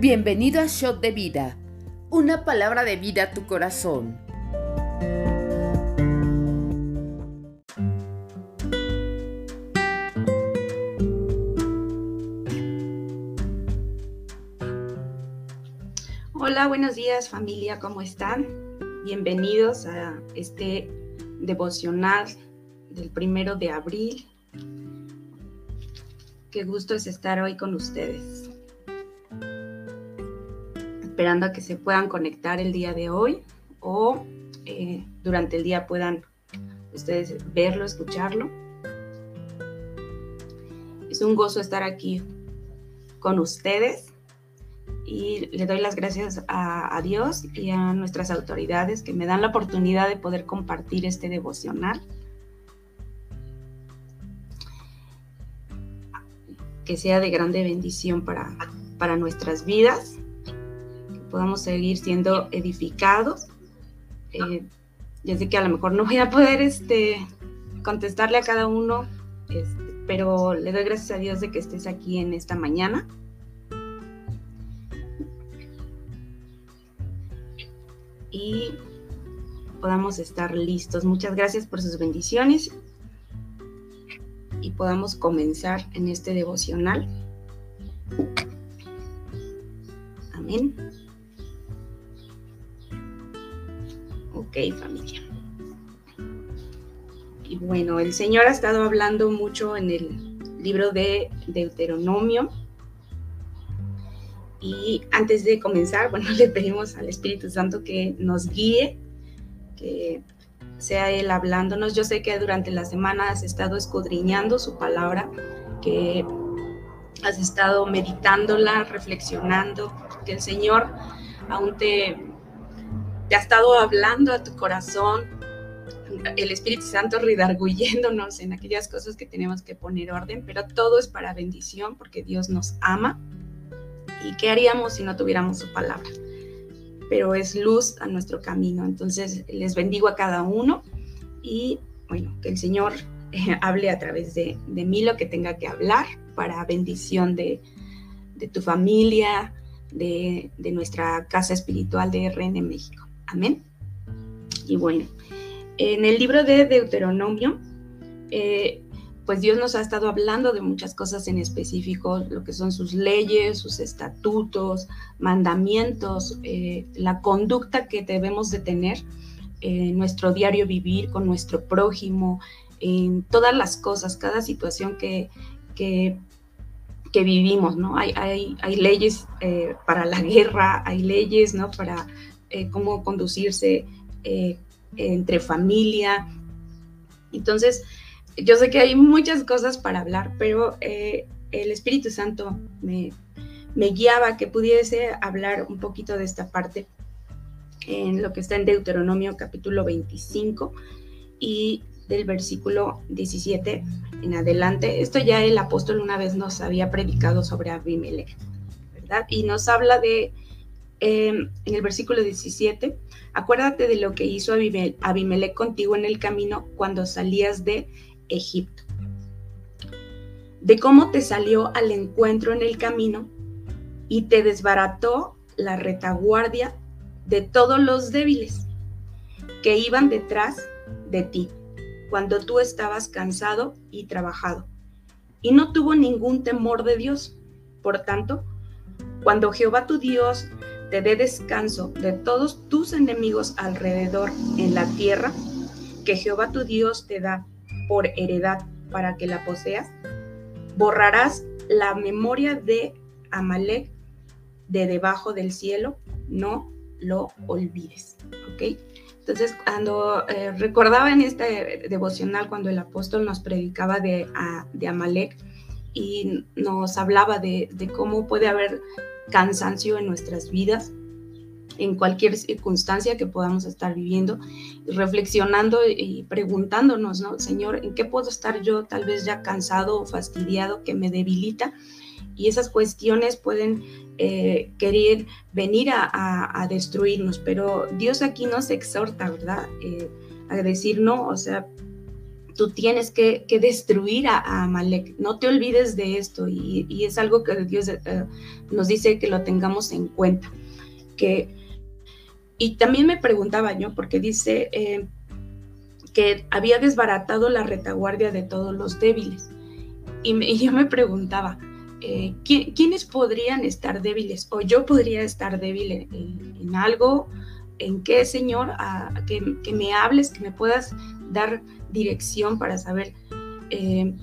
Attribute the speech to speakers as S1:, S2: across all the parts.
S1: Bienvenido a Shot de Vida, una palabra de vida a tu corazón.
S2: Hola, buenos días familia, ¿cómo están? Bienvenidos a este devocional del primero de abril. Qué gusto es estar hoy con ustedes esperando a que se puedan conectar el día de hoy o eh, durante el día puedan ustedes verlo, escucharlo. Es un gozo estar aquí con ustedes y le doy las gracias a, a, Dios y a nuestras autoridades que me dan la oportunidad de poder compartir este devocional. Que sea de grande bendición para, para nuestras vidas podamos seguir siendo edificados. Eh, ya sé que a lo mejor no voy a poder este, contestarle a cada uno, este, pero le doy gracias a Dios de que estés aquí en esta mañana. Y podamos estar listos. Muchas gracias por sus bendiciones y podamos comenzar en este devocional. Amén. Ok, familia. Y bueno, el Señor ha estado hablando mucho en el libro de Deuteronomio. Y antes de comenzar, bueno, le pedimos al Espíritu Santo que nos guíe, que sea Él hablándonos. Yo sé que durante la semana has estado escudriñando su palabra, que has estado meditándola, reflexionando, que el Señor aún te te ha estado hablando a tu corazón, el Espíritu Santo redarguyéndonos en aquellas cosas que tenemos que poner orden, pero todo es para bendición porque Dios nos ama. ¿Y qué haríamos si no tuviéramos su palabra? Pero es luz a nuestro camino. Entonces les bendigo a cada uno y bueno, que el Señor eh, hable a través de, mí lo que tenga que hablar para bendición de, tu familia, de, de, nuestra casa espiritual de RN México. Amén. Y bueno, en el libro de Deuteronomio, eh, pues Dios nos ha estado hablando de muchas cosas en específico, lo que son sus leyes, sus estatutos, mandamientos, eh, la conducta que debemos de tener en nuestro diario vivir con nuestro prójimo, en todas las cosas, cada situación que, que, vivimos, ¿no? Hay, hay, hay leyes eh, para la guerra, hay leyes, ¿no? Para eh, cómo conducirse eh, entre familia. Entonces, yo sé que hay muchas cosas para hablar, pero eh, el Espíritu Santo me, me guiaba que pudiese hablar un poquito de esta parte en lo que está en Deuteronomio capítulo 25 y del versículo 17 en adelante. Esto ya el apóstol una vez nos había predicado sobre Abimelech, ¿verdad? Y nos habla de Em, en el versículo 17, acuérdate de lo que hizo Abimelech contigo en el camino cuando salías de Egipto, de cómo te salió al encuentro en el camino y te desbarató la retaguardia de todos los débiles que iban detrás de ti cuando tú estabas cansado y trabajado. Y no tuvo ningún temor de Dios. Por tanto, cuando Jehová tu Dios te dé descanso de todos tus enemigos alrededor en la tierra que Jehová tu Dios te da por heredad para que la poseas, borrarás la memoria de Amalek de debajo del cielo, no lo olvides. ¿Ok? Entonces, cuando eh, recordaba en este devocional, cuando el apóstol nos predicaba de, de Amalek y nos hablaba de cómo puede haber cansancio en nuestras vidas, en cualquier circunstancia que podamos estar viviendo, reflexionando y preguntándonos, ¿no? Señor, ¿en qué puedo estar yo tal vez ya cansado o fastidiado que me debilita? Y esas cuestiones pueden eh, querer venir a, destruirnos, pero Dios aquí nos exhorta, ¿verdad? Eh, a decir, no, o sea, tú tienes que, destruir a, Amalek. No te olvides de esto y, es algo que Dios eh, nos dice que lo tengamos en cuenta. Que, y también me preguntaba yo, porque dice eh, que había desbaratado la retaguardia de todos los débiles. Y, yo me preguntaba, eh, ¿quiénes podrían estar débiles? O yo podría estar débil en, algo, en qué, Señor, que me hables, que me puedas dar dirección para saber eh,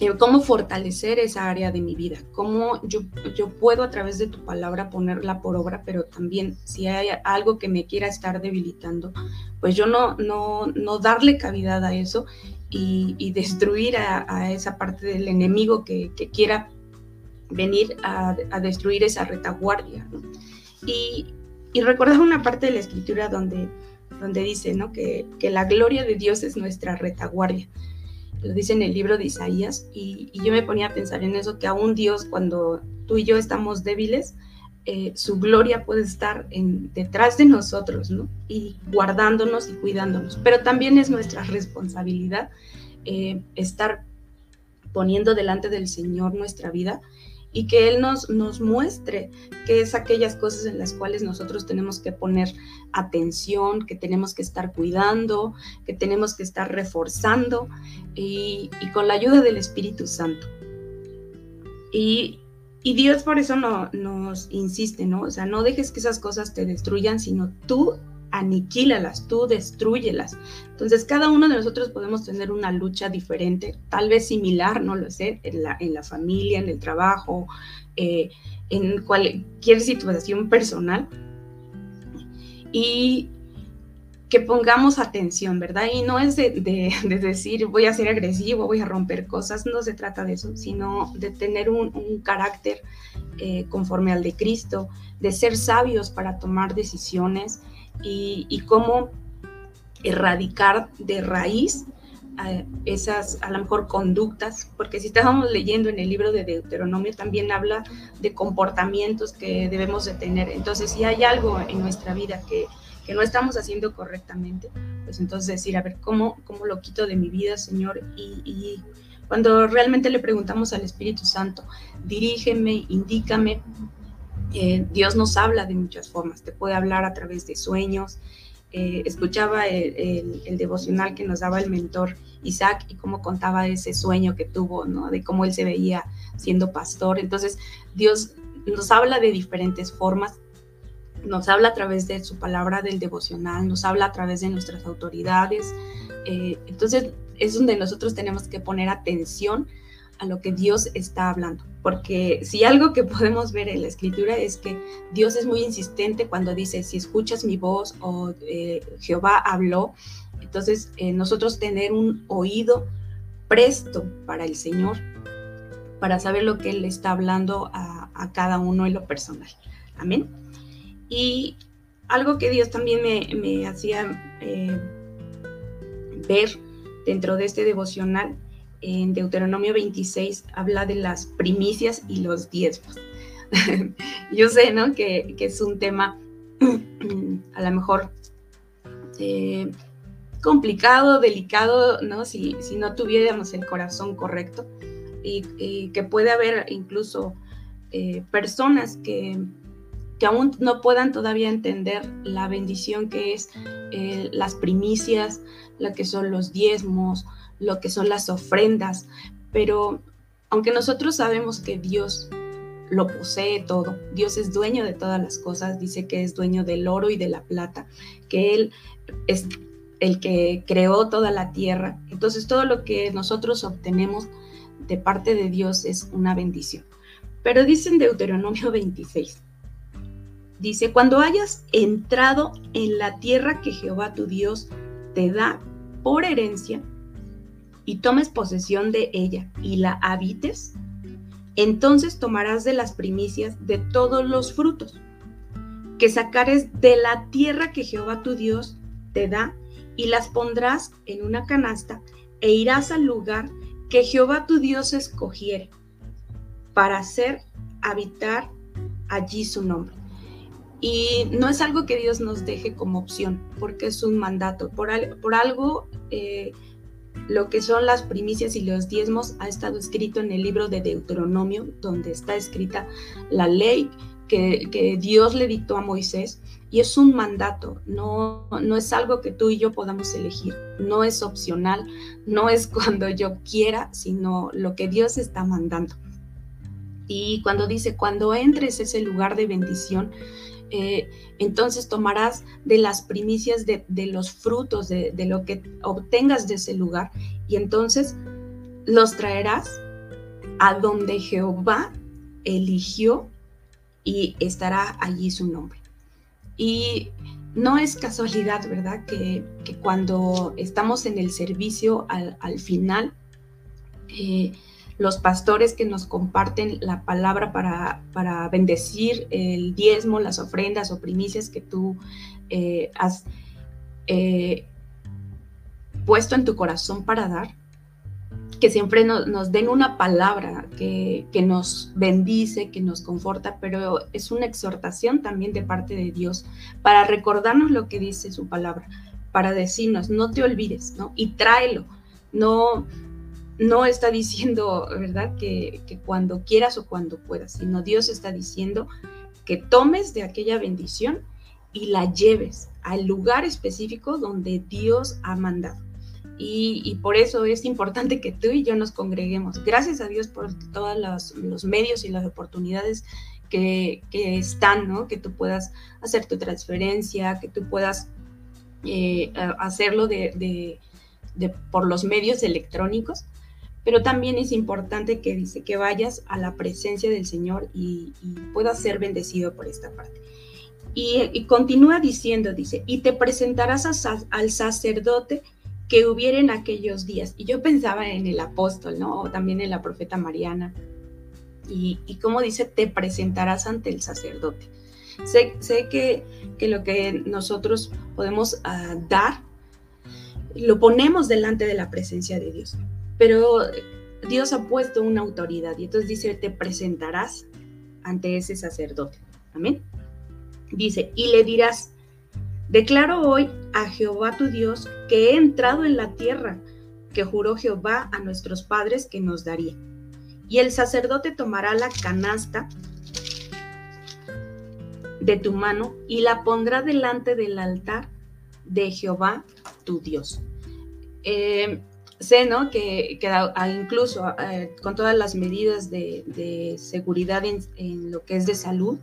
S2: eh, cómo fortalecer esa área de mi vida, cómo yo, yo puedo a través de tu palabra ponerla por obra, pero también si hay algo que me quiera estar debilitando, pues yo no, no, no darle cavidad a eso y, destruir a, esa parte del enemigo que, quiera venir a, destruir esa retaguardia. Y, y recordar una parte de la escritura donde donde dice ¿no? que, la gloria de Dios es nuestra retaguardia. Lo dice en el libro de Isaías y, yo me ponía a pensar en eso, que aún Dios cuando tú y yo estamos débiles, eh, su gloria puede estar en, detrás de nosotros, ¿no? Y guardándonos y cuidándonos. Pero también es nuestra responsabilidad eh, estar poniendo delante del Señor nuestra vida y que Él nos, nos muestre qué es aquellas cosas en las cuales nosotros tenemos que poner atención, que tenemos que estar cuidando, que tenemos que estar reforzando y, con la ayuda del Espíritu Santo. Y, Dios por eso no, nos insiste, ¿no? O sea, no dejes que esas cosas te destruyan, sino tú aniquílalas, tú destruyelas. Entonces, cada uno de nosotros podemos tener una lucha diferente, tal vez similar, no lo sé, en la, familia, en el trabajo, eh, en cualquier situación personal. Y que pongamos atención, ¿verdad? Y no es de, decir voy a ser agresivo, voy a romper cosas, no se trata de eso, sino de tener un, carácter eh, conforme al de Cristo, de ser sabios para tomar decisiones, y, cómo erradicar de raíz eh, esas a lo mejor conductas, porque si estábamos leyendo en el libro de Deuteronomio también habla de comportamientos que debemos de tener. Entonces, si hay algo en nuestra vida que, que no estamos haciendo correctamente, pues entonces decir, a ver, ¿cómo, cómo lo quito de mi vida, Señor? Y, y cuando realmente le preguntamos al Espíritu Santo, dirígeme, indícame, eh, Dios nos habla de muchas formas, te puede hablar a través de sueños. Eh, escuchaba el, devocional que nos daba el mentor Isaac y cómo contaba ese sueño que tuvo, ¿no? De cómo él se veía siendo pastor. Entonces, Dios nos habla de diferentes formas, nos habla a través de su palabra del devocional, nos habla a través de nuestras autoridades. Eh, entonces, es donde nosotros tenemos que poner atención a lo que Dios está hablando. Porque si algo que podemos ver en la escritura es que Dios es muy insistente cuando dice, si escuchas mi voz o eh, Jehová habló, entonces eh, nosotros tener un oído presto para el Señor, para saber lo que Él está hablando a, cada uno en lo personal. Amén. Y algo que Dios también me, hacía eh, ver dentro de este devocional en Deuteronomio 26 habla de las primicias y los diezmos. Yo sé, ¿no? Que, es un tema a lo mejor eh, complicado, delicado, ¿no? Si, si, no tuviéramos el corazón correcto y, que puede haber incluso eh, personas que, que, aún no puedan todavía entender la bendición que es eh, las primicias, la que son los diezmos, lo que son las ofrendas, pero aunque nosotros sabemos que Dios lo posee todo, Dios es dueño de todas las cosas, dice que es dueño del oro y de la plata, que Él es el que creó toda la tierra. Entonces todo lo que nosotros obtenemos de parte de Dios es una bendición. Pero dice en Deuteronomio 26, dice, cuando hayas entrado en la tierra que Jehová tu Dios te da por herencia, y tomes posesión de ella y la habites, entonces tomarás de las primicias de todos los frutos que sacares de la tierra que Jehová tu Dios te da y las pondrás en una canasta e irás al lugar que Jehová tu Dios escogiere para hacer habitar allí su nombre. Y no es algo que Dios nos deje como opción, porque es un mandato. Por, por algo eh, lo que son las primicias y los diezmos ha estado escrito en el libro de Deuteronomio, donde está escrita la ley que, Dios le dictó a Moisés y es un mandato, no, no es algo que tú y yo podamos elegir, no es opcional, no es cuando yo quiera, sino lo que Dios está mandando. Y cuando dice, cuando entres ese lugar de bendición, eh, entonces tomarás de las primicias de, los frutos, de, lo que obtengas de ese lugar, y entonces los traerás a donde Jehová eligió y estará allí su nombre. Y no es casualidad, ¿verdad? Que, cuando estamos en el servicio al, final, eh, los pastores que nos comparten la palabra para, para, bendecir el diezmo, las ofrendas o primicias que tú eh, has eh, puesto en tu corazón para dar, que siempre nos den una palabra que, nos bendice, que nos conforta, pero es una exhortación también de parte de Dios para recordarnos lo que dice su palabra, para decirnos, no te olvides, ¿no? Y tráelo, no, no está diciendo, ¿verdad? Que, que cuando quieras o cuando puedas, sino Dios está diciendo que tomes de aquella bendición y la lleves al lugar específico donde Dios ha mandado. Y, por eso es importante que tú y yo nos congreguemos. Gracias a Dios por todos los, medios y las oportunidades que, están, ¿no? Que tú puedas hacer tu transferencia, que tú puedas eh, hacerlo de, por los medios electrónicos. Pero también es importante que dice que vayas a la presencia del Señor y, puedas ser bendecido por esta parte. Y, continúa diciendo, dice, y te presentarás al sacerdote que hubiera en aquellos días. Y yo pensaba en el apóstol, ¿no? También en la profeta Mariana. Y, y como dice, te presentarás ante el sacerdote. Sé, sé que, que, lo que nosotros podemos ah, dar, lo ponemos delante de la presencia de Dios. Pero Dios ha puesto una autoridad y entonces dice, te presentarás ante ese sacerdote. Amén. Dice, y le dirás, Declaro hoy a Jehová tu Dios que he entrado en la tierra que juró Jehová a nuestros padres que nos daría. Y el sacerdote tomará la canasta de tu mano y la pondrá delante del altar de Jehová tu Dios. Eh, sé, ¿no? Que, incluso con todas las medidas de, seguridad en, en, lo que es de salud,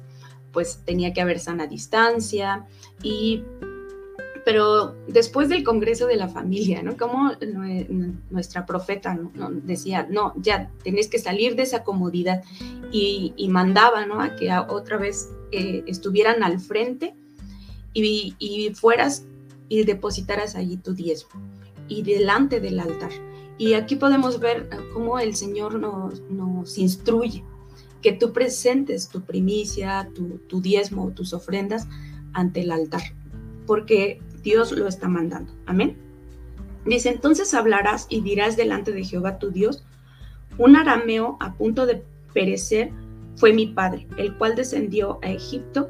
S2: pues tenía que haber sana distancia y pero después del Congreso de la Familia, ¿no? Como nuestra profeta decía, no, ya tenés que salir de esa comodidad y, mandaba, ¿no? A que otra vez eh, estuvieran al frente y, y, fueras y depositaras allí tu diezmo y delante del altar. Y aquí podemos ver cómo el Señor nos, nos instruye que tú presentes tu primicia, tu, tu diezmo, tus ofrendas ante el altar, porque Dios lo está mandando. Amén. Dice, entonces hablarás y dirás delante de Jehová tu Dios, un arameo a punto de perecer fue mi padre, el cual descendió a Egipto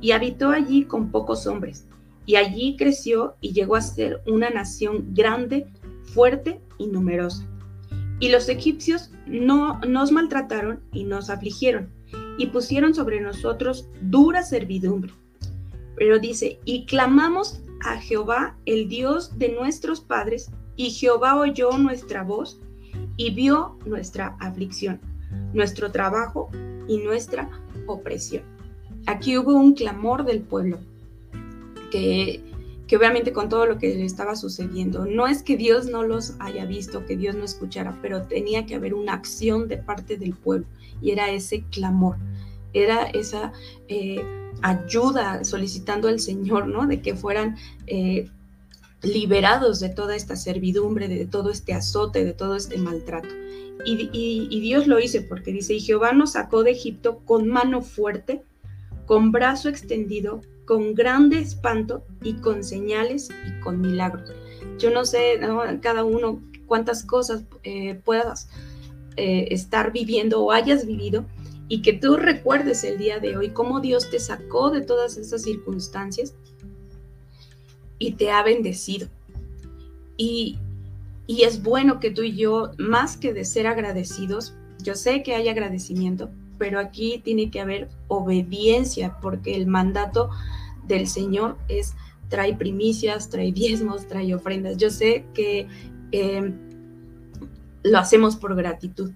S2: y habitó allí con pocos hombres, y allí creció y llegó a ser una nación grande, fuerte y numerosa. Y los egipcios no nos maltrataron y nos afligieron, y pusieron sobre nosotros dura servidumbre. Pero dice, y clamamos a Jehová, el Dios de nuestros padres, y Jehová oyó nuestra voz y vio nuestra aflicción, nuestro trabajo y nuestra opresión. Aquí hubo un clamor del pueblo que obviamente con todo lo que le estaba sucediendo, no es que Dios no los haya visto, que Dios no escuchara, pero tenía que haber una acción de parte del pueblo y era ese clamor, era esa eh, ayuda solicitando al Señor, ¿no? De que fueran eh, liberados de toda esta servidumbre, de todo este azote, de todo este maltrato. Y, y Dios lo hizo porque dice, y Jehová nos sacó de Egipto con mano fuerte, con brazo extendido, con grande espanto y con señales y con milagros. Yo no sé, cada uno cuántas cosas eh, puedas eh, estar viviendo o hayas vivido y que tú recuerdes el día de hoy cómo Dios te sacó de todas esas circunstancias y te ha bendecido. Y, Y es bueno que tú y yo, más que de ser agradecidos, yo sé que hay agradecimiento, pero aquí tiene que haber obediencia, porque el mandato del Señor es trae primicias, trae diezmos, trae ofrendas. Yo sé que eh, lo hacemos por gratitud,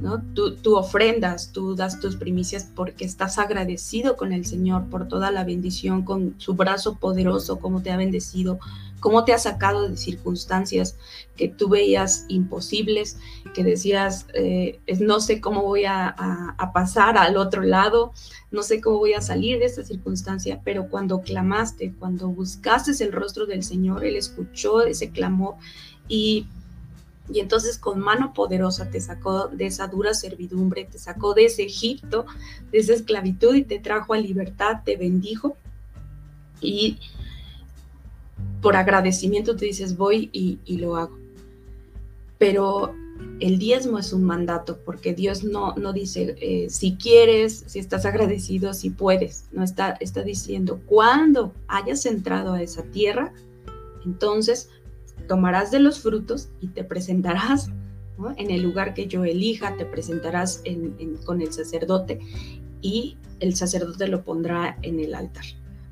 S2: ¿no? Tú, ofrendas, tú das tus primicias porque estás agradecido con el Señor por toda la bendición, con su brazo poderoso, cómo te ha bendecido, cómo te ha sacado de circunstancias que tú veías imposibles, que decías, eh, no sé cómo voy a, a, pasar al otro lado, no sé cómo voy a salir de esta circunstancia, pero cuando clamaste, cuando buscaste el rostro del Señor, Él escuchó ese clamor y y entonces con mano poderosa te sacó de esa dura servidumbre, te sacó de ese Egipto, de esa esclavitud y te trajo a libertad, te bendijo. Y por agradecimiento te dices, voy y, lo hago. Pero el diezmo es un mandato, porque Dios no, no dice eh, si quieres, si estás agradecido, si puedes. No está, está diciendo, cuando hayas entrado a esa tierra, entonces tomarás de los frutos y te presentarás en el lugar que yo elija, te presentarás con el sacerdote y el sacerdote lo pondrá en el altar.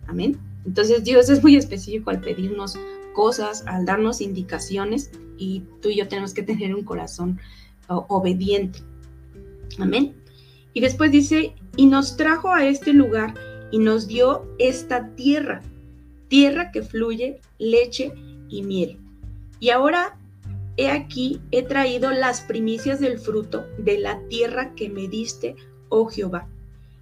S2: Amén. Entonces Dios es muy específico al pedirnos cosas, al darnos indicaciones y tú y yo tenemos que tener un corazón obediente. Amén. Y después dice, y nos trajo a este lugar y nos dio esta tierra, tierra que fluye leche y miel. Y ahora, he aquí, he traído las primicias del fruto de la tierra que me diste, oh Jehová.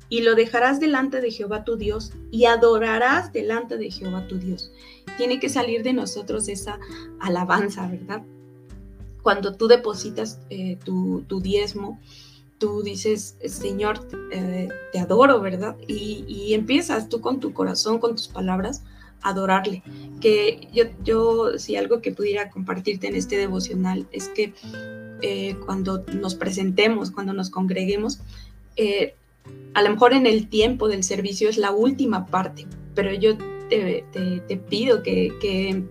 S2: Y lo dejarás delante de Jehová tu Dios y adorarás delante de Jehová tu Dios. Tiene que salir de nosotros esa alabanza, ¿verdad? Cuando tú depositas eh, tu, diezmo, tú dices, Señor, eh, te adoro, ¿verdad? Y, y, empiezas tú con tu corazón, con tus palabras, adorarle. Que yo, yo, si algo que pudiera compartirte en este devocional es que eh, cuando nos presentemos, cuando nos congreguemos, eh, a lo mejor en el tiempo del servicio es la última parte, pero yo te, pido que,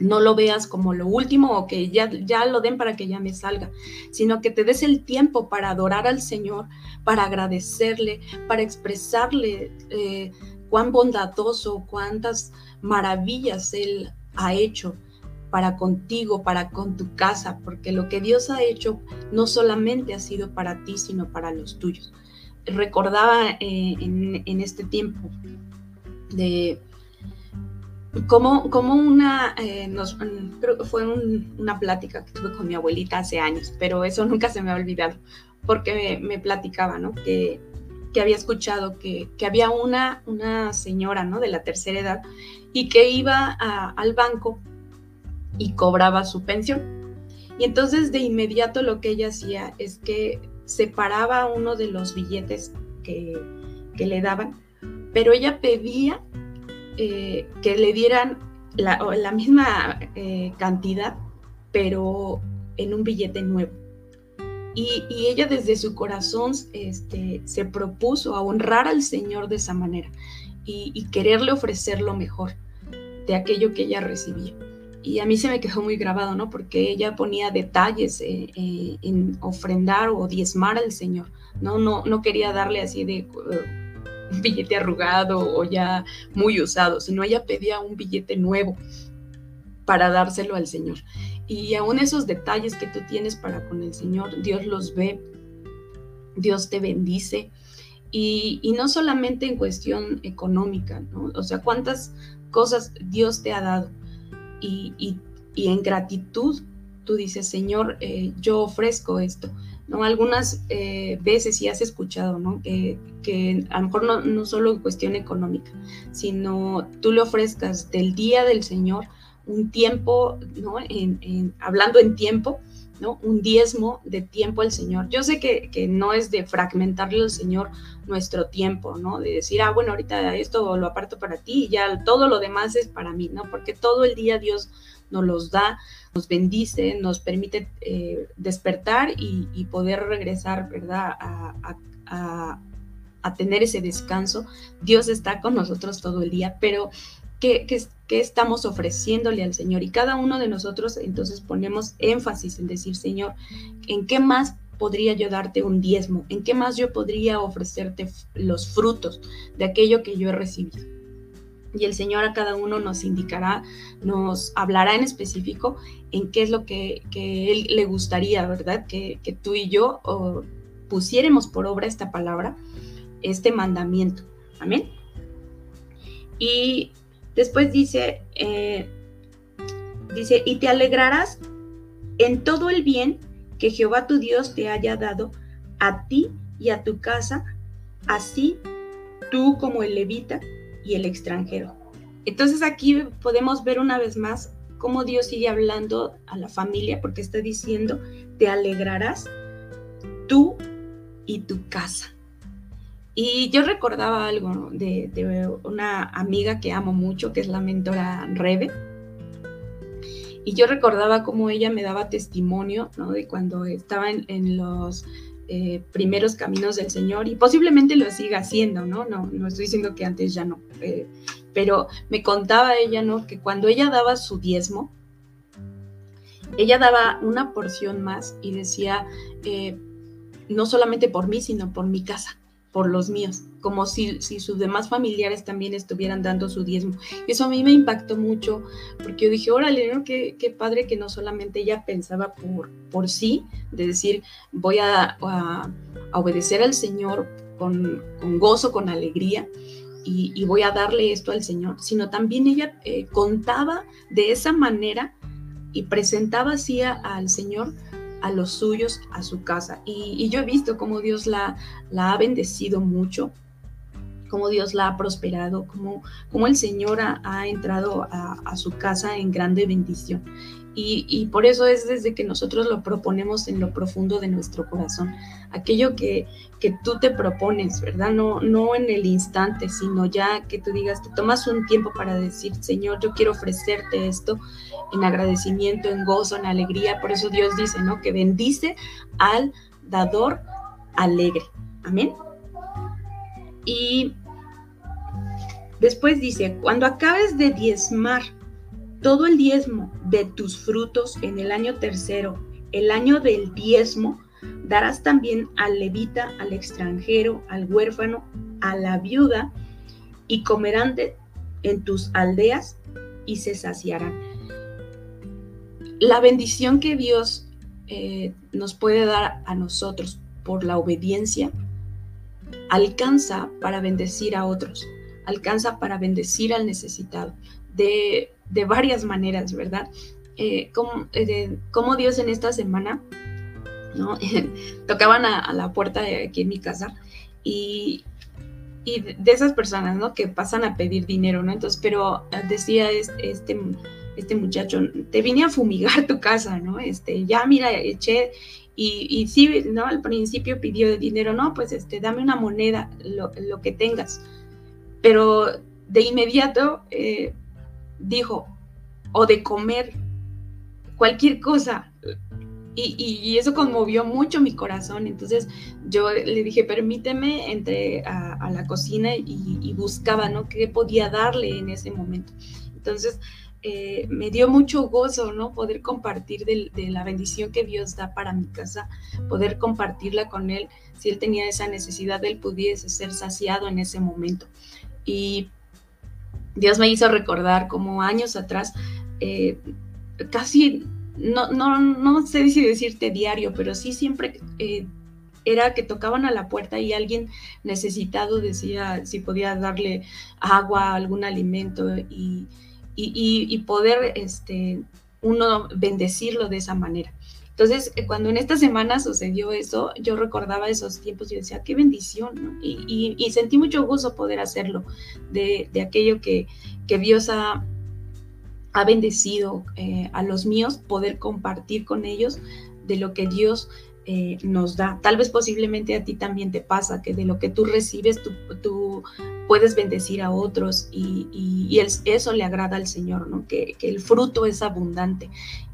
S2: no lo veas como lo último o que ya, ya lo den para que ya me salga, sino que te des el tiempo para adorar al Señor, para agradecerle, para expresarle. Eh, cuán bondadoso, cuántas maravillas Él ha hecho para contigo, para con tu casa, porque lo que Dios ha hecho no solamente ha sido para ti, sino para los tuyos. Recordaba eh, en, este tiempo de como, como una, eh, creo que fue una plática que tuve con mi abuelita hace años, pero eso nunca se me ha olvidado, porque me, me platicaba, ¿no? Que que había escuchado que, había una, una señora ¿no? de la tercera edad y que iba al banco y cobraba su pensión. Y entonces de inmediato lo que ella hacía es que separaba uno de los billetes que, le daban, pero ella pedía eh, que le dieran la, misma eh, cantidad, pero en un billete nuevo. Y, ella desde su corazón este, se propuso a honrar al Señor de esa manera y, quererle ofrecer lo mejor de aquello que ella recibía. Y a mí se me quedó muy grabado, ¿no? Porque ella ponía detalles eh, eh, en ofrendar o diezmar al Señor, ¿no? No, no quería darle así de un billete arrugado o ya muy usado, sino ella pedía un billete nuevo para dárselo al Señor. Y aún esos detalles que tú tienes para con el Señor, Dios los ve, Dios te bendice. Y, no solamente en cuestión económica, ¿no? O sea, cuántas cosas Dios te ha dado. Y, en gratitud tú dices, Señor, eh, yo ofrezco esto. ¿no? Algunas eh, veces sí has escuchado, ¿no? Que, a lo mejor no, no, solo en cuestión económica, sino tú le ofrezcas del día del Señor un tiempo, ¿no? En, hablando en tiempo, ¿no? Un diezmo de tiempo al Señor. Yo sé que, no es de fragmentarle al Señor nuestro tiempo, ¿no? De decir, ah, bueno, ahorita esto lo aparto para ti y ya todo lo demás es para mí, ¿no? Porque todo el día Dios nos los da, nos bendice, nos permite eh, despertar y, poder regresar, ¿verdad? a, a tener ese descanso. Dios está con nosotros todo el día, pero ¿qué, estamos ofreciéndole al Señor? Y cada uno de nosotros entonces ponemos énfasis en decir, Señor, ¿en qué más podría yo darte un diezmo? ¿En qué más yo podría ofrecerte los frutos de aquello que yo he recibido? Y el Señor a cada uno nos indicará, nos hablará en específico en qué es lo que, Él le gustaría, ¿verdad? Que, tú y yo pusiéramos por obra esta palabra, este mandamiento. Amén. Y después dice, eh, dice, y te alegrarás en todo el bien que Jehová tu Dios te haya dado a ti y a tu casa, así tú como el levita y el extranjero. Entonces aquí podemos ver una vez más cómo Dios sigue hablando a la familia porque está diciendo, te alegrarás tú y tu casa. Y yo recordaba algo de, una amiga que amo mucho, que es la mentora Rebe. Y yo recordaba cómo ella me daba testimonio ¿no? de cuando estaba en, los eh, primeros caminos del Señor y posiblemente lo siga haciendo, ¿no? No, no estoy diciendo que antes ya no. Eh, pero me contaba ella, ¿no? Que cuando ella daba su diezmo, ella daba una porción más y decía, eh, no solamente por mí, sino por mi casa por los míos, como si, si, sus demás familiares también estuvieran dando su diezmo. Eso a mí me impactó mucho, porque yo dije, órale, ¿no? qué, padre que no solamente ella pensaba por, por sí, de decir, voy a, obedecer al Señor con, gozo, con alegría, y, y, voy a darle esto al Señor, sino también ella eh, contaba de esa manera y presentaba así al Señor a los suyos, a su casa. Y, yo he visto cómo Dios la, ha bendecido mucho, cómo Dios la ha prosperado, cómo, el Señor ha, entrado a, su casa en grande bendición. Y, por eso es desde que nosotros lo proponemos en lo profundo de nuestro corazón. Aquello que, que tú te propones, ¿verdad? No, no en el instante, sino ya que tú digas, te tomas un tiempo para decir, Señor, yo quiero ofrecerte esto en agradecimiento, en gozo, en alegría. Por eso Dios dice, ¿no? Que bendice al dador alegre. Amén. Y después dice, cuando acabes de diezmar, todo el diezmo de tus frutos en el año tercero, el año del diezmo, darás también al levita, al extranjero, al huérfano, a la viuda, y comerán en tus aldeas y se saciarán. La bendición que Dios eh, nos puede dar a nosotros por la obediencia alcanza para bendecir a otros, alcanza para bendecir al necesitado. De de varias maneras, ¿verdad? Eh, eh, como, Dios en esta semana, ¿no? Tocaban a, la puerta de aquí en mi casa y, y de esas personas, ¿no? Que pasan a pedir dinero, ¿no? Entonces, pero decía este, este muchacho, te vine a fumigar tu casa, ¿no? Este, ya mira, eché, y, y sí, ¿no? Al principio pidió dinero, no, pues este, dame una moneda, lo, lo que tengas. Pero de inmediato eh, dijo, o de comer, cualquier cosa. Y, eso conmovió mucho mi corazón. Entonces yo le dije, permíteme, entré a, la cocina y, buscaba, ¿no? ¿Qué podía darle en ese momento? Entonces eh, me dio mucho gozo, ¿no? Poder compartir de, la bendición que Dios da para mi casa, poder compartirla con Él. Si Él tenía esa necesidad, Él pudiese ser saciado en ese momento. Y Dios me hizo recordar como años atrás, eh, casi, no, no, no sé si decirte diario, pero sí siempre eh, era que tocaban a la puerta y alguien necesitado decía si podía darle agua, algún alimento y, y poder este, uno bendecirlo de esa manera. Entonces, eh, cuando en esta semana sucedió eso, yo recordaba esos tiempos y decía, qué bendición, y, sentí mucho gusto poder hacerlo, de, aquello que, Dios ha, ha bendecido eh, a los míos, poder compartir con ellos de lo que Dios eh, nos da. Tal vez posiblemente a ti también te pasa que de lo que tú recibes, tú, puedes bendecir a otros y, eso le agrada al Señor, ¿no? Que, que, el fruto es abundante.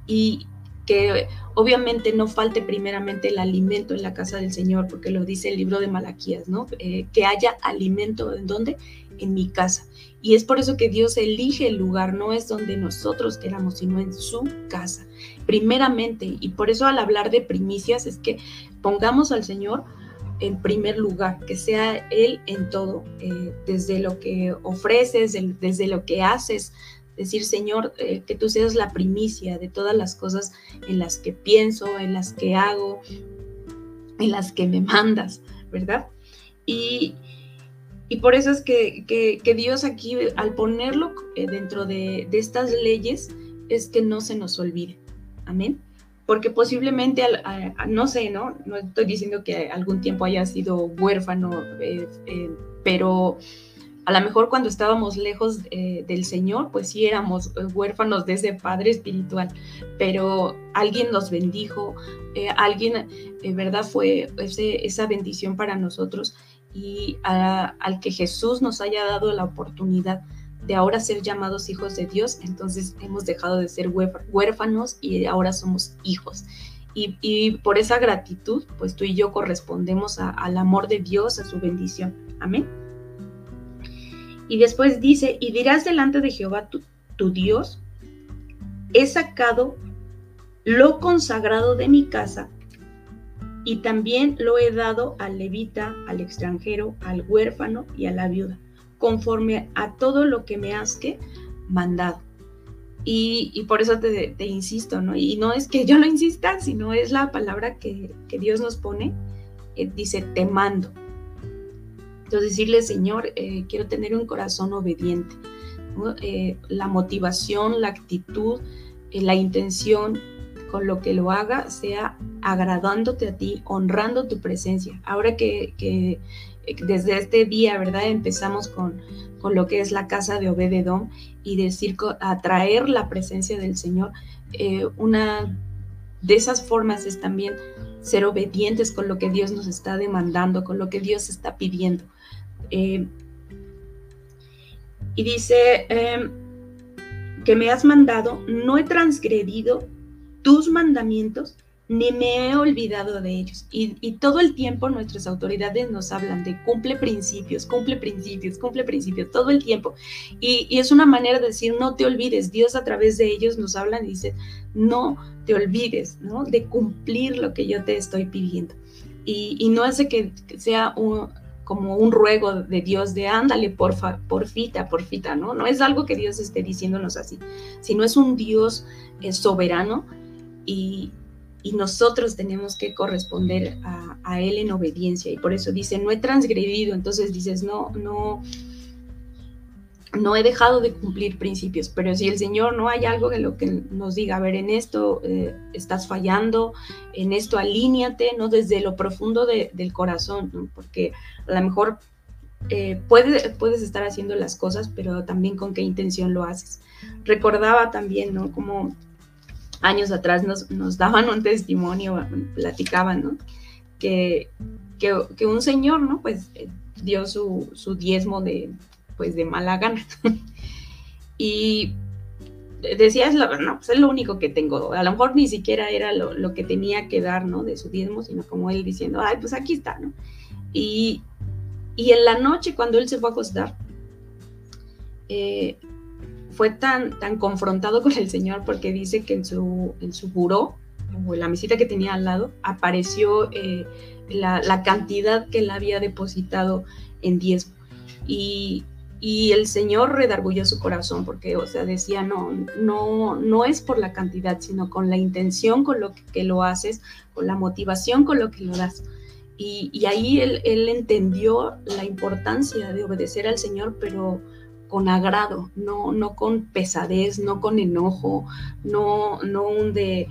S2: Y, que obviamente no falte primeramente el alimento en la casa del Señor, porque lo dice el libro de Malaquías, ¿no? Eh, que haya alimento en dónde? En mi casa. Y es por eso que Dios elige el lugar, no es donde nosotros queramos, sino en su casa. Primeramente, y por eso al hablar de primicias es que pongamos al Señor en primer lugar, que sea Él en todo, eh, desde lo que ofreces, desde lo que haces, decir, Señor, eh, que tú seas la primicia de todas las cosas en las que pienso, en las que hago, en las que me mandas, ¿verdad? Y, por eso es que, Dios aquí, al ponerlo eh, dentro de, estas leyes, es que no se nos olvide. Amén. Porque posiblemente, no sé, ¿no? No estoy diciendo que algún tiempo haya sido huérfano, eh, pero a lo mejor cuando estábamos lejos eh, del Señor, pues sí éramos eh, huérfanos de ese Padre Espiritual, pero alguien nos bendijo, eh, alguien, en verdad, fue esa bendición para nosotros y al que Jesús nos haya dado la oportunidad de ahora ser llamados hijos de Dios, entonces hemos dejado de ser huérfanos y ahora somos hijos. Y, por esa gratitud, pues tú y yo correspondemos al amor de Dios, a su bendición. Amén. Y después dice, y dirás delante de Jehová tu, Dios, he sacado lo consagrado de mi casa y también lo he dado al levita, al extranjero, al huérfano y a la viuda, conforme a todo lo que me has que mandado. Y, por eso te, insisto, ¿no? Y no es que yo lo insista, sino es la palabra que, Dios nos pone. Eh, dice, te mando. Entonces decirle, Señor, eh, quiero tener un corazón obediente. Eh, la motivación, la actitud, eh, la intención con lo que lo haga sea agradándote a ti, honrando tu presencia. Ahora que, desde este día, ¿verdad? Empezamos con, con, lo que es la casa de Obededón y decir, atraer la presencia del Señor. una de esas formas es también ser obedientes con lo que Dios nos está demandando, con lo que Dios está pidiendo. Eh, y dice em, que me has mandado, no he transgredido tus mandamientos, ni me he olvidado de ellos. Y, todo el tiempo nuestras autoridades nos hablan de cumple principios, cumple principios, cumple principios, todo el tiempo. Y, es una manera de decir, no te olvides. Dios a través de ellos nos habla y dice, no te olvides, ¿no? De cumplir lo que yo te estoy pidiendo. Y, no hace que sea un, como un ruego de Dios de ándale, porfa, porfita, porfita, ¿no? No es algo que Dios esté diciéndonos así, sino es un Dios eh, soberano y, nosotros tenemos que corresponder a, a, Él en obediencia. Y por eso dice, no he transgredido, entonces dices, no, no, no he dejado de cumplir principios, pero si el Señor no hay algo en lo que nos diga, a ver, en esto eh, estás fallando, en esto alíñate, ¿no? Desde lo profundo del corazón, porque a lo mejor eh, puedes, puedes estar haciendo las cosas, pero también con qué intención lo haces. Recordaba también, ¿no? Como años atrás nos, nos daban un testimonio, platicaban, ¿no? Que, que, un señor, ¿no? Pues eh, dio su, su diezmo de pues de mala gana. y decía, es, lo, no, pues es lo único que tengo. A lo mejor ni siquiera era lo, que tenía que dar, ¿no? De su diezmo, sino como él diciendo, ay, pues aquí está, ¿no? Y, en la noche, cuando él se fue a acostar, eh, fue tan, tan confrontado con el Señor porque dice que en su, en su buró, o en la mesita que tenía al lado, apareció eh, la, la, cantidad que él había depositado en diezmo. Y, y el Señor redargulló su corazón porque, o sea, decía, no, no, no es por la cantidad, sino con la intención con lo que, lo haces, con la motivación con lo que lo das. Y, ahí él, entendió la importancia de obedecer al Señor, pero con agrado, no, no con pesadez, no con enojo, no, no un de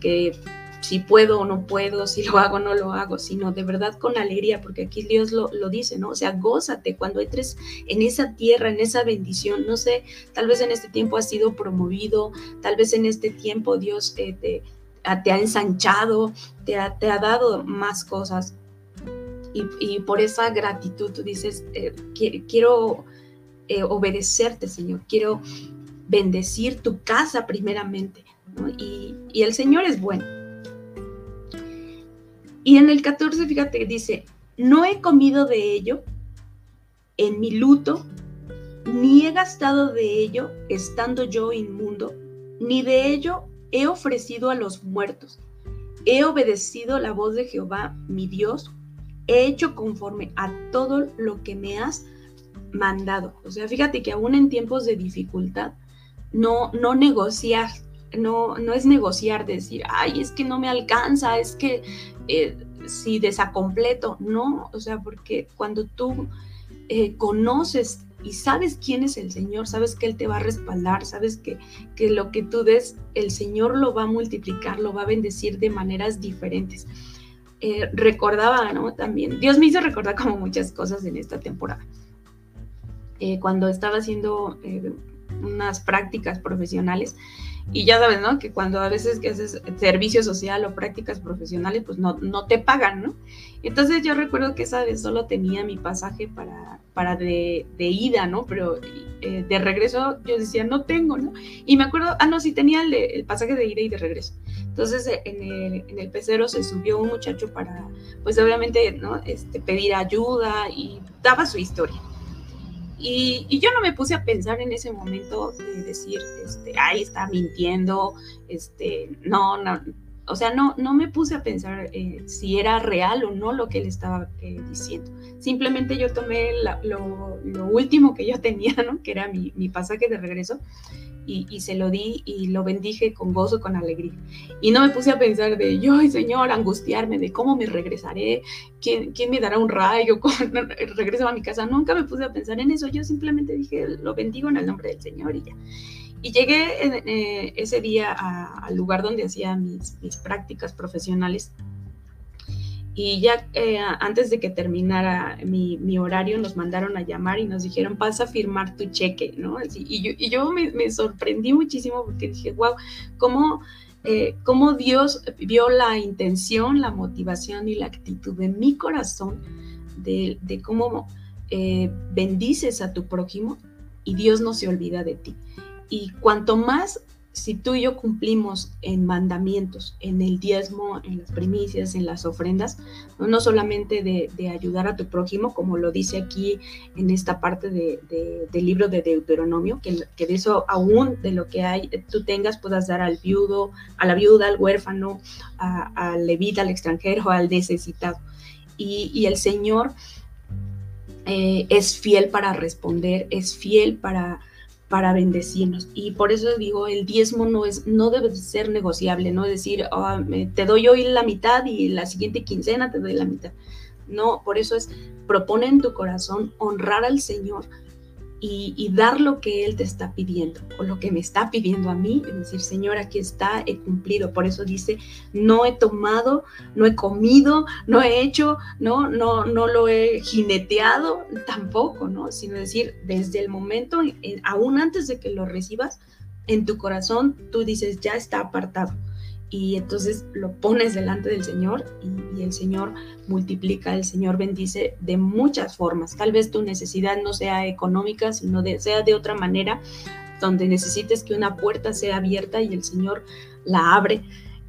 S2: que si puedo o no puedo, si lo hago o no lo hago, sino de verdad con alegría, porque aquí Dios lo, dice, ¿no? O sea, gózate cuando entres en esa tierra, en esa bendición, no sé, tal vez en este tiempo has sido promovido, tal vez en este tiempo Dios eh, te, te, ha ensanchado, te ha, te ha dado más cosas. Y, por esa gratitud tú dices, eh, quiero eh, obedecerte, Señor, quiero bendecir tu casa primeramente y, y el Señor es bueno. Y en el 14, fíjate, dice, no he comido de ello en mi luto, ni he gastado de ello estando yo inmundo, ni de ello he ofrecido a los muertos. He obedecido la voz de Jehová, mi Dios, he hecho conforme a todo lo que me has mandado. O sea, fíjate que aún en tiempos de dificultad, no, no negociar, no, no es negociar, decir, ay, es que no me alcanza, es que eh, si desacompleto, no, o sea, porque cuando tú eh, conoces y sabes quién es el Señor, sabes que Él te va a respaldar, sabes que, que lo que tú des, el Señor lo va a multiplicar, lo va a bendecir de maneras diferentes. Eh, recordaba, ¿no? También, Dios me hizo recordar como muchas cosas en esta temporada. Eh, cuando estaba haciendo unas prácticas profesionales, y ya sabes, ¿no? Que cuando a veces que haces servicio social o prácticas profesionales, pues no, no te pagan, ¿no? Entonces yo recuerdo que esa vez solo tenía mi pasaje para, para de, ida, ¿no? Pero eh, de regreso yo decía, no tengo, ¿no? Y me acuerdo, ah, no, sí tenía el, pasaje de ida y de regreso. Entonces eh, en el, en el pecero se subió un muchacho para, pues obviamente, ¿no? Este, pedir ayuda y daba su historia. Y, yo no me puse a pensar en ese momento de decir, este, ay, está mintiendo, este, no, no, o sea, no, no me puse a pensar eh, si era real o no lo que él estaba eh, diciendo. Simplemente yo tomé lo, último que yo tenía, ¿no? Que era mi, mi pasaje de regreso y, se lo di y lo bendije con gozo, con alegría. Y no me puse a pensar de, yo, Señor, angustiarme de cómo me regresaré, quién, quién me dará un rayo, cuando regreso a mi casa. Nunca me puse a pensar en eso. Yo simplemente dije, lo bendigo en el nombre del Señor y ya. Y llegué eh, ese día al lugar donde hacía mis, mis prácticas profesionales y ya eh, antes de que terminara mi, horario nos mandaron a llamar y nos dijeron, vas a firmar tu cheque, ¿no? y, yo, me, sorprendí muchísimo porque dije, wow, ¿cómo, eh, cómo Dios vio la intención, la motivación y la actitud de mi corazón de, de cómo eh, bendices a tu prójimo y Dios no se olvida de ti. Y cuanto más si tú y yo cumplimos en mandamientos, en el diezmo, en las primicias, en las ofrendas, no, solamente de, ayudar a tu prójimo, como lo dice aquí en esta parte del libro de Deuteronomio, que, de eso aún de lo que hay, tú tengas, puedas dar al viudo, a la viuda, al huérfano, al levita, al extranjero, al necesitado. Y, el Señor eh, es fiel para responder, es fiel para para bendecirnos. Y por eso digo, el diezmo no, es, no debe ser negociable, no decir, ah, te doy hoy la mitad y la siguiente quincena te doy la mitad. No, por eso es, propone en tu corazón honrar al Señor y, dar lo que Él te está pidiendo o lo que me está pidiendo a mí, es decir, Señor, aquí está, he cumplido. Por eso dice, no he tomado, no he comido, no he hecho, no, no, no lo he jineteado tampoco, ¿no? Sino decir, desde el momento, aún antes de que lo recibas, en tu corazón tú dices, ya está apartado y entonces lo pones delante del Señor y, el Señor multiplica, el Señor bendice de muchas formas. Tal vez tu necesidad no sea económica, sino de, sea de otra manera, donde necesites que una puerta sea abierta y el Señor la abre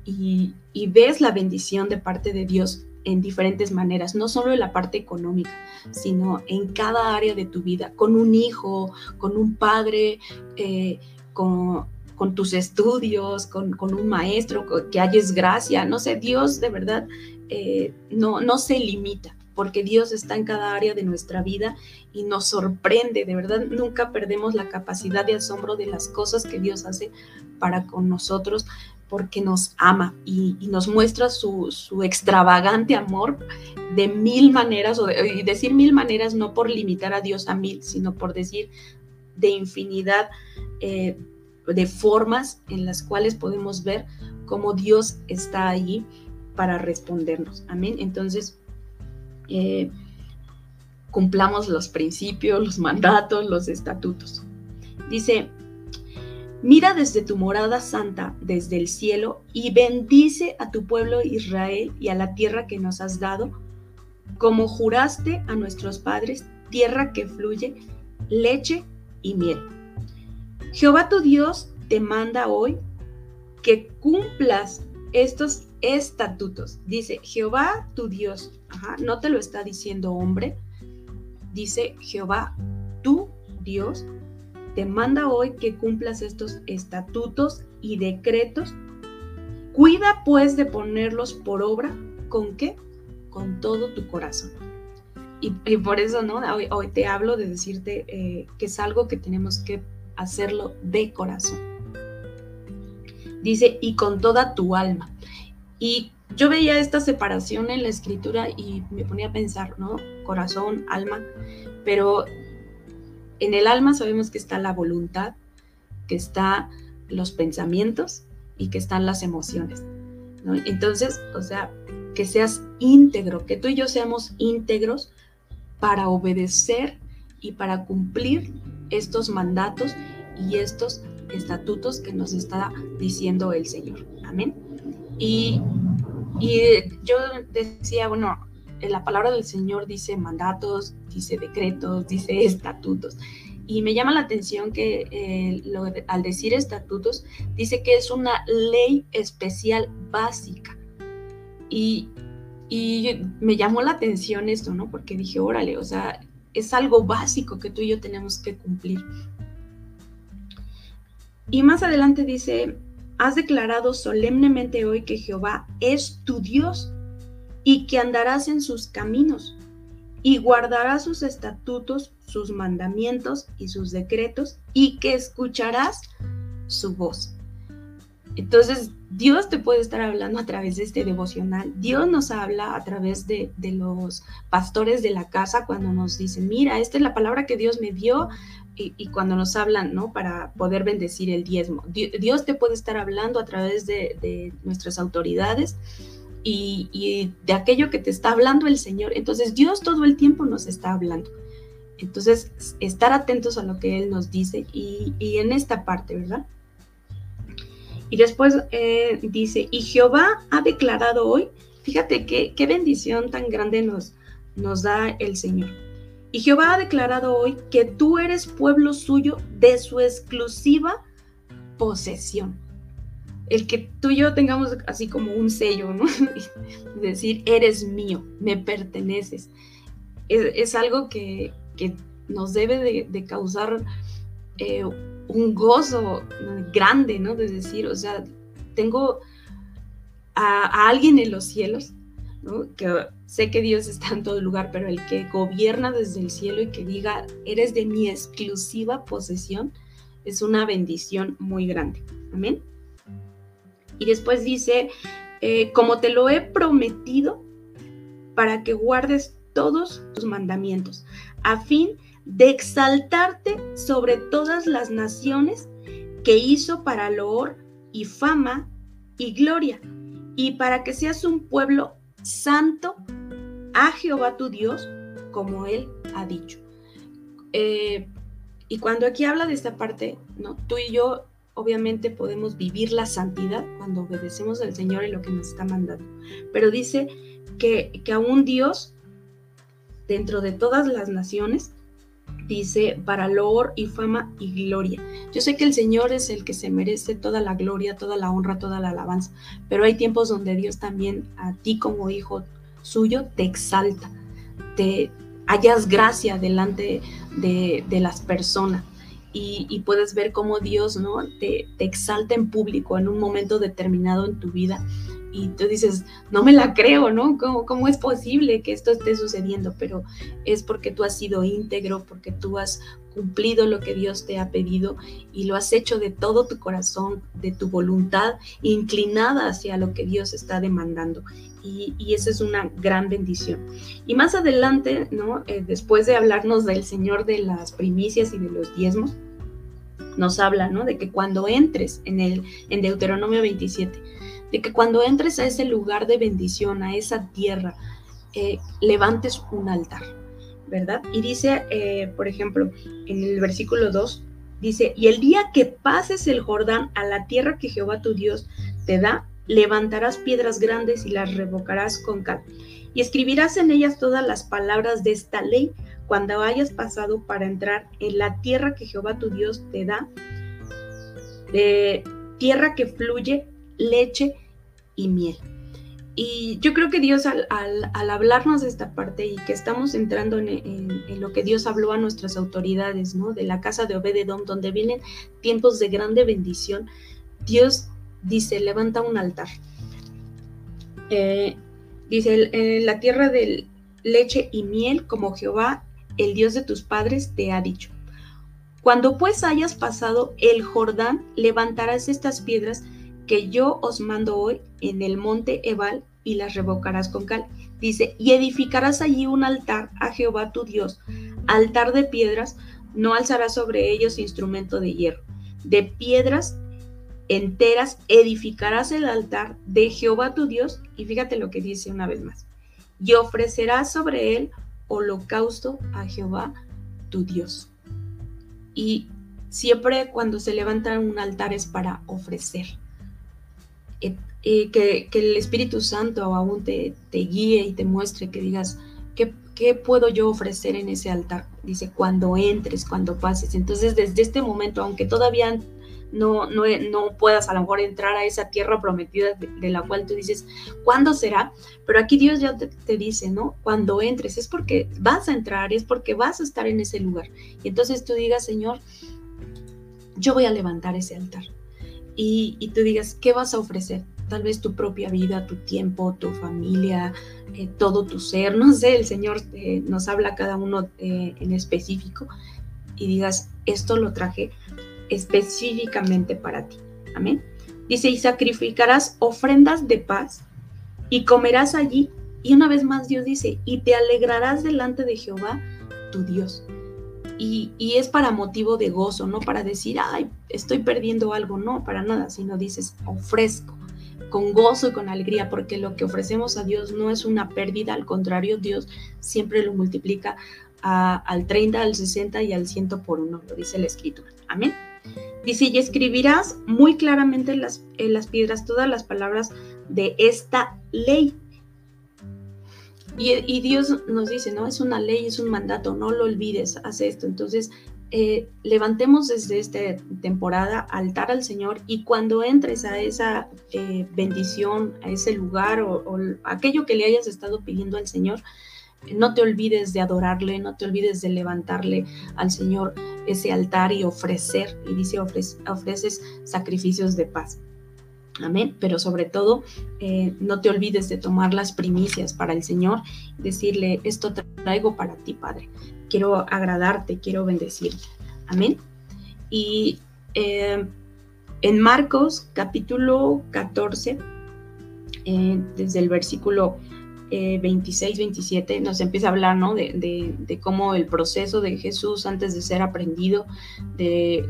S2: y, ves la bendición de parte de Dios en diferentes maneras, no solo en la parte económica, sino en cada área de tu vida, con un hijo, con un padre, eh, con con tus estudios, con, un maestro, que hayes gracia, no sé, Dios de verdad eh, no, no se limita, porque Dios está en cada área de nuestra vida y nos sorprende, de verdad nunca perdemos la capacidad de asombro de las cosas que Dios hace para con nosotros, porque nos ama y, nos muestra su, extravagante amor de mil maneras, o y decir mil maneras no por limitar a Dios a mil, sino por decir de infinidad eh, de formas en las cuales podemos ver cómo Dios está ahí para respondernos. Amén. Entonces, eh, cumplamos los principios, los mandatos, los estatutos. Dice, mira desde tu morada santa, desde el cielo, y bendice a tu pueblo Israel y a la tierra que nos has dado, como juraste a nuestros padres, tierra que fluye leche y miel. Jehová tu Dios te manda hoy que cumplas estos estatutos. Dice Jehová tu Dios. no te lo está diciendo hombre. Dice Jehová tu Dios. Te manda hoy que cumplas estos estatutos y decretos. Cuida pues de ponerlos por obra. ¿Con qué? Con todo tu corazón. Y, por eso, ¿no? Hoy, te hablo de decirte eh, que es algo que tenemos que hacerlo de corazón. Dice, y con toda tu alma. Y yo veía esta separación en la escritura y me ponía a pensar, ¿no? Corazón, alma, pero en el alma sabemos que está la voluntad, que está los pensamientos y que están las emociones. Entonces, o sea, que seas íntegro, que tú y yo seamos íntegros para obedecer y para cumplir estos mandatos y estos estatutos que nos está diciendo el Señor. Amén. Y, yo decía, bueno, la palabra del Señor dice mandatos, dice decretos, dice estatutos. Y me llama la atención que eh, al decir estatutos, dice que es una ley especial básica. Y, y me llamó la atención esto, ¿no? Porque dije, órale, o sea, es algo básico que tú y yo tenemos que cumplir. Y más adelante dice, has declarado solemnemente hoy que Jehová es tu Dios y que andarás en sus caminos y guardarás sus estatutos, sus mandamientos y sus decretos y que escucharás su voz. Entonces, Dios te puede estar hablando a través de este devocional. Dios nos habla a través de, los pastores de la casa cuando nos dicen, mira, esta es la palabra que Dios me dio y, cuando nos hablan, ¿no? Para poder bendecir el diezmo. Dios te puede estar hablando a través de, nuestras autoridades y, de aquello que te está hablando el Señor. Entonces, Dios todo el tiempo nos está hablando. Entonces, estar atentos a lo que Él nos dice y, y en esta parte, ¿verdad? Y después eh, dice, y Jehová ha declarado hoy, fíjate qué, qué bendición tan grande nos, nos da el Señor. Y Jehová ha declarado hoy que tú eres pueblo suyo de su exclusiva posesión. El que tú y yo tengamos así como un sello, ¿no? decir, eres mío, me perteneces. Es, algo que, nos debe de, causar eh, un gozo grande, ¿no? De decir, o sea, tengo a, alguien en los cielos, ¿no? Que sé que Dios está en todo lugar, pero el que gobierna desde el cielo y que diga, eres de mi exclusiva posesión, es una bendición muy grande. Amén. Y después dice, eh, como te lo he prometido, para que guardes todos tus mandamientos, a fin de de exaltarte sobre todas las naciones que hizo para loor y fama y gloria, y para que seas un pueblo santo a Jehová tu Dios, como él ha dicho. Eh, y cuando aquí habla de esta parte, ¿no? tú y yo obviamente podemos vivir la santidad cuando obedecemos al Señor y lo que nos está mandando. Pero dice que, que a un Dios, dentro de todas las naciones, dice, para loor y fama y gloria. Yo sé que el Señor es el que se merece toda la gloria, toda la honra, toda la alabanza, pero hay tiempos donde Dios también a ti como hijo suyo te exalta, te hallas gracia delante de, las personas. Y, puedes ver cómo Dios ¿no? te, te exalta en público en un momento determinado en tu vida y tú dices, no me la creo, ¿no? ¿Cómo, ¿Cómo, es posible que esto esté sucediendo? Pero es porque tú has sido íntegro, porque tú has cumplido lo que Dios te ha pedido y lo has hecho de todo tu corazón, de tu voluntad, inclinada hacia lo que Dios está demandando. Y, y esa es una gran bendición. Y más adelante, ¿no? Eh, después de hablarnos del Señor de las primicias y de los diezmos, nos habla, ¿no? De que cuando entres en el en Deuteronomio 27, de que cuando entres a ese lugar de bendición, a esa tierra, eh, levantes un altar, ¿verdad? Y dice, eh, por ejemplo, en el versículo 2, dice, y el día que pases el Jordán a la tierra que Jehová tu Dios te da, levantarás piedras grandes y las revocarás con cal. Y escribirás en ellas todas las palabras de esta ley cuando hayas pasado para entrar en la tierra que Jehová tu Dios te da. tierra que fluye leche y miel. Y yo creo que Dios al, hablarnos de esta parte y que estamos entrando en, lo que Dios habló a nuestras autoridades, ¿no? De la casa de Obededón, donde vienen tiempos de grande bendición, Dios dice, levanta un altar. Eh, dice, en la tierra de leche y miel, como Jehová, el Dios de tus padres, te ha dicho. Cuando pues hayas pasado el Jordán, levantarás estas piedras que yo os mando hoy en el monte Ebal y las revocarás con cal. Dice, y edificarás allí un altar a Jehová tu Dios, altar de piedras, no alzarás sobre ellos instrumento de hierro. De piedras enteras edificarás el altar de Jehová tu Dios, y fíjate lo que dice una vez más, y ofrecerás sobre él holocausto a Jehová tu Dios. Y siempre cuando se levanta un altar es para ofrecer. Eh, y que, el Espíritu Santo aún te, guíe y te muestre, que digas, ¿qué, ¿qué puedo yo ofrecer en ese altar? Dice, cuando entres, cuando pases. Entonces, desde este momento, aunque todavía no, no, puedas a lo mejor entrar a esa tierra prometida de, la cual tú dices, ¿cuándo será? Pero aquí Dios ya te, dice, ¿no? Cuando entres, es porque vas a entrar, es porque vas a estar en ese lugar. Y entonces tú digas, Señor, yo voy a levantar ese altar. Y, tú digas, ¿qué vas a ofrecer? tal vez tu propia vida, tu tiempo, tu familia, eh, todo tu ser, no sé, el Señor eh, nos habla a cada uno eh, en específico y digas, esto lo traje específicamente para ti. Amén. Dice, y sacrificarás ofrendas de paz y comerás allí. Y una vez más Dios dice, y te alegrarás delante de Jehová, tu Dios. Y, es para motivo de gozo, no para decir, ay, estoy perdiendo algo, no, para nada, sino dices, ofrezco, con gozo y con alegría, porque lo que ofrecemos a Dios no es una pérdida, al contrario, Dios siempre lo multiplica al 30, al 60 y al 100 por uno, lo dice la escritura. Amén. Dice, y escribirás muy claramente en las, en las piedras todas las palabras de esta ley. Y, Dios nos dice, no, es una ley, es un mandato, no lo olvides, haz esto. Entonces, eh, levantemos desde esta temporada altar al Señor y cuando entres a esa eh, bendición, a ese lugar o, aquello que le hayas estado pidiendo al Señor, no te olvides de adorarle, no te olvides de levantarle al Señor ese altar y ofrecer, y dice ofreces sacrificios de paz. Amén. Pero sobre todo, eh, no te olvides de tomar las primicias para el Señor, decirle, esto traigo para ti, Padre quiero agradarte, quiero bendecirte. Amén. Y eh, en Marcos capítulo 14, eh, desde el versículo 26, eh, 27, nos empieza a hablar ¿no? de, de, cómo el proceso de Jesús antes de ser aprendido, de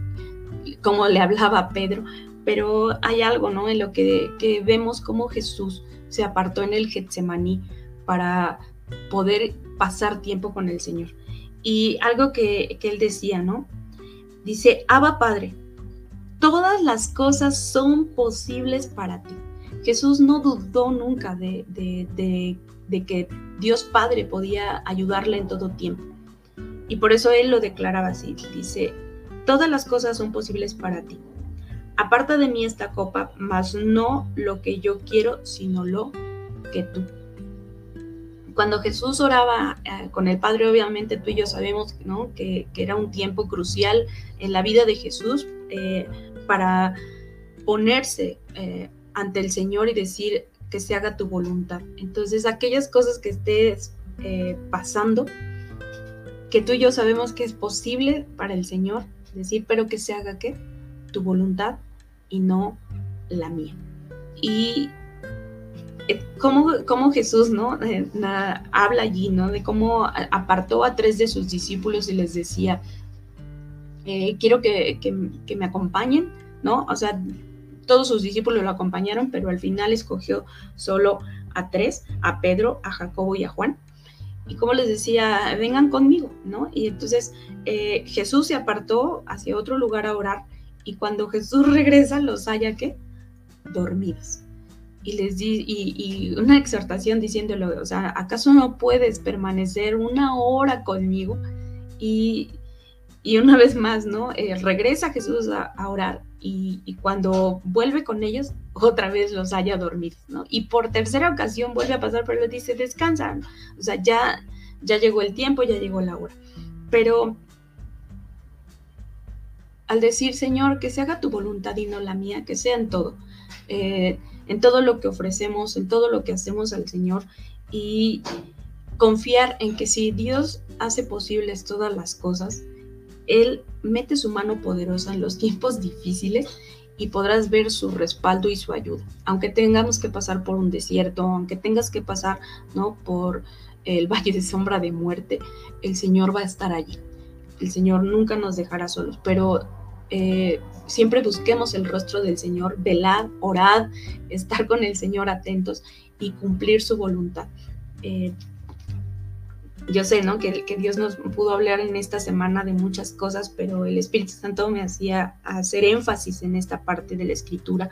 S2: cómo le hablaba a Pedro. Pero hay algo ¿no? en lo que, vemos cómo Jesús se apartó en el Getsemaní para poder pasar tiempo con el Señor. Y algo que, él decía, ¿no? Dice, Abba Padre, todas las cosas son posibles para ti. Jesús no dudó nunca de, de, que Dios Padre podía ayudarle en todo tiempo. Y por eso él lo declaraba así. Dice, todas las cosas son posibles para ti. Aparta de mí esta copa, mas no lo que yo quiero, sino lo que tú cuando Jesús oraba eh, con el Padre, obviamente tú y yo sabemos ¿no? que, era un tiempo crucial en la vida de Jesús eh, para ponerse eh, ante el Señor y decir que se haga tu voluntad. Entonces, aquellas cosas que estés pasando, que tú y yo sabemos que es posible para el Señor, decir, pero que se haga qué? Tu voluntad y no la mía. Y cómo, Jesús, ¿no? Eh, habla allí, ¿no? De cómo apartó a tres de sus discípulos y les decía, eh, quiero que, me acompañen, ¿no? O sea, todos sus discípulos lo acompañaron, pero al final escogió solo a tres, a Pedro, a Jacobo y a Juan. Y como les decía, vengan conmigo, ¿no? Y entonces eh, Jesús se apartó hacia otro lugar a orar y cuando Jesús regresa los haya que dormidos y les di y, una exhortación diciéndolo, o sea, ¿acaso no puedes permanecer una hora conmigo? Y, y una vez más, ¿no? Eh, regresa Jesús a, orar y, cuando vuelve con ellos, otra vez los haya dormido, ¿no? Y por tercera ocasión vuelve a pasar, pero les dice, descansan, o sea, ya, ya llegó el tiempo, ya llegó la hora. Pero al decir, Señor, que se haga tu voluntad y no la mía, que sea en todo, eh, en todo lo que ofrecemos, en todo lo que hacemos al Señor y confiar en que si Dios hace posibles todas las cosas, Él mete su mano poderosa en los tiempos difíciles y podrás ver su respaldo y su ayuda. Aunque tengamos que pasar por un desierto, aunque tengas que pasar ¿no? por el valle de sombra de muerte, el Señor va a estar allí. El Señor nunca nos dejará solos, pero eh, siempre busquemos el rostro del Señor, velad, orad, estar con el Señor atentos y cumplir su voluntad. Eh, yo sé, ¿no? Que, que, Dios nos pudo hablar en esta semana de muchas cosas, pero el Espíritu Santo me hacía hacer énfasis en esta parte de la escritura,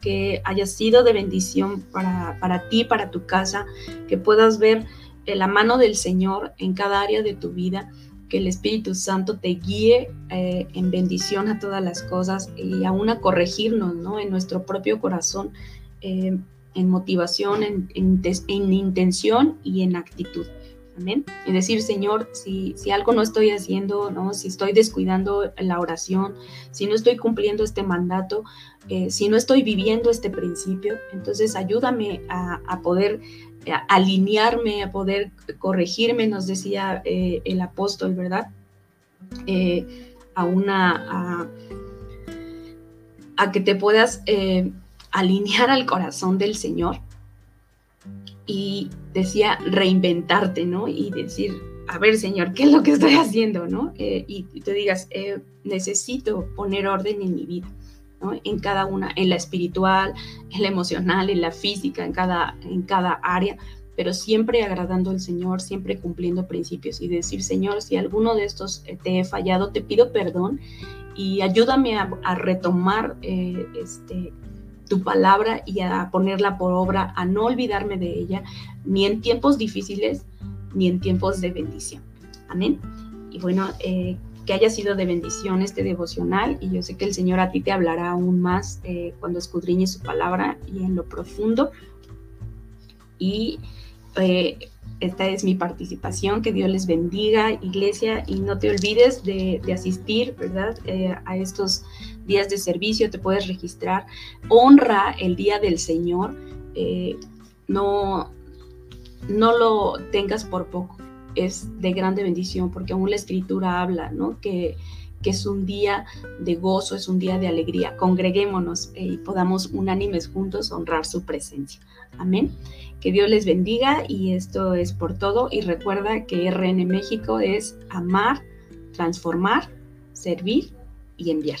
S2: que haya sido de bendición para, para ti, para tu casa, que puedas ver la mano del Señor en cada área de tu vida, que el Espíritu Santo te guíe eh, en bendición a todas las cosas y aún a corregirnos, ¿no? En nuestro propio corazón, eh, en motivación, en, en intención y en actitud. Amén. Y decir, Señor, si, si algo no estoy haciendo, ¿no? si estoy descuidando la oración, si no estoy cumpliendo este mandato, eh, si no estoy viviendo este principio, entonces ayúdame a, poder eh, alinearme, a poder corregirme, nos decía eh, el apóstol, ¿verdad? a una, a, que te puedas alinear al corazón del Señor y decía reinventarte, ¿no? Y decir, a ver, Señor, ¿qué es lo que estoy haciendo, no? Eh, y, te digas, eh, necesito poner orden en mi vida, ¿no? En cada una, en la espiritual, en la emocional, en la física, en cada, en cada área, pero siempre agradando al Señor, siempre cumpliendo principios y decir, Señor, si alguno de estos eh, te he fallado, te pido perdón y ayúdame a, retomar este, tu palabra y a ponerla por obra, a no olvidarme de ella, ni en tiempos difíciles, ni en tiempos de bendición. Amén. Y bueno, eh, haya sido de bendición este devocional y yo sé que el Señor a ti te hablará aún más eh, cuando escudriñes su palabra y en lo profundo. Y eh, esta es mi participación, que Dios les bendiga, iglesia, y no te olvides de, asistir, ¿verdad? Eh, a estos días de servicio, te puedes registrar. Honra el día del Señor, no, no lo tengas por poco, es de grande bendición, porque aún la escritura habla, ¿no? Que, que es un día de gozo, es un día de alegría. Congreguémonos y podamos unánimes juntos honrar su presencia. Amén. Que Dios les bendiga y esto es por todo. Y recuerda que RN México es amar, transformar, servir y enviar.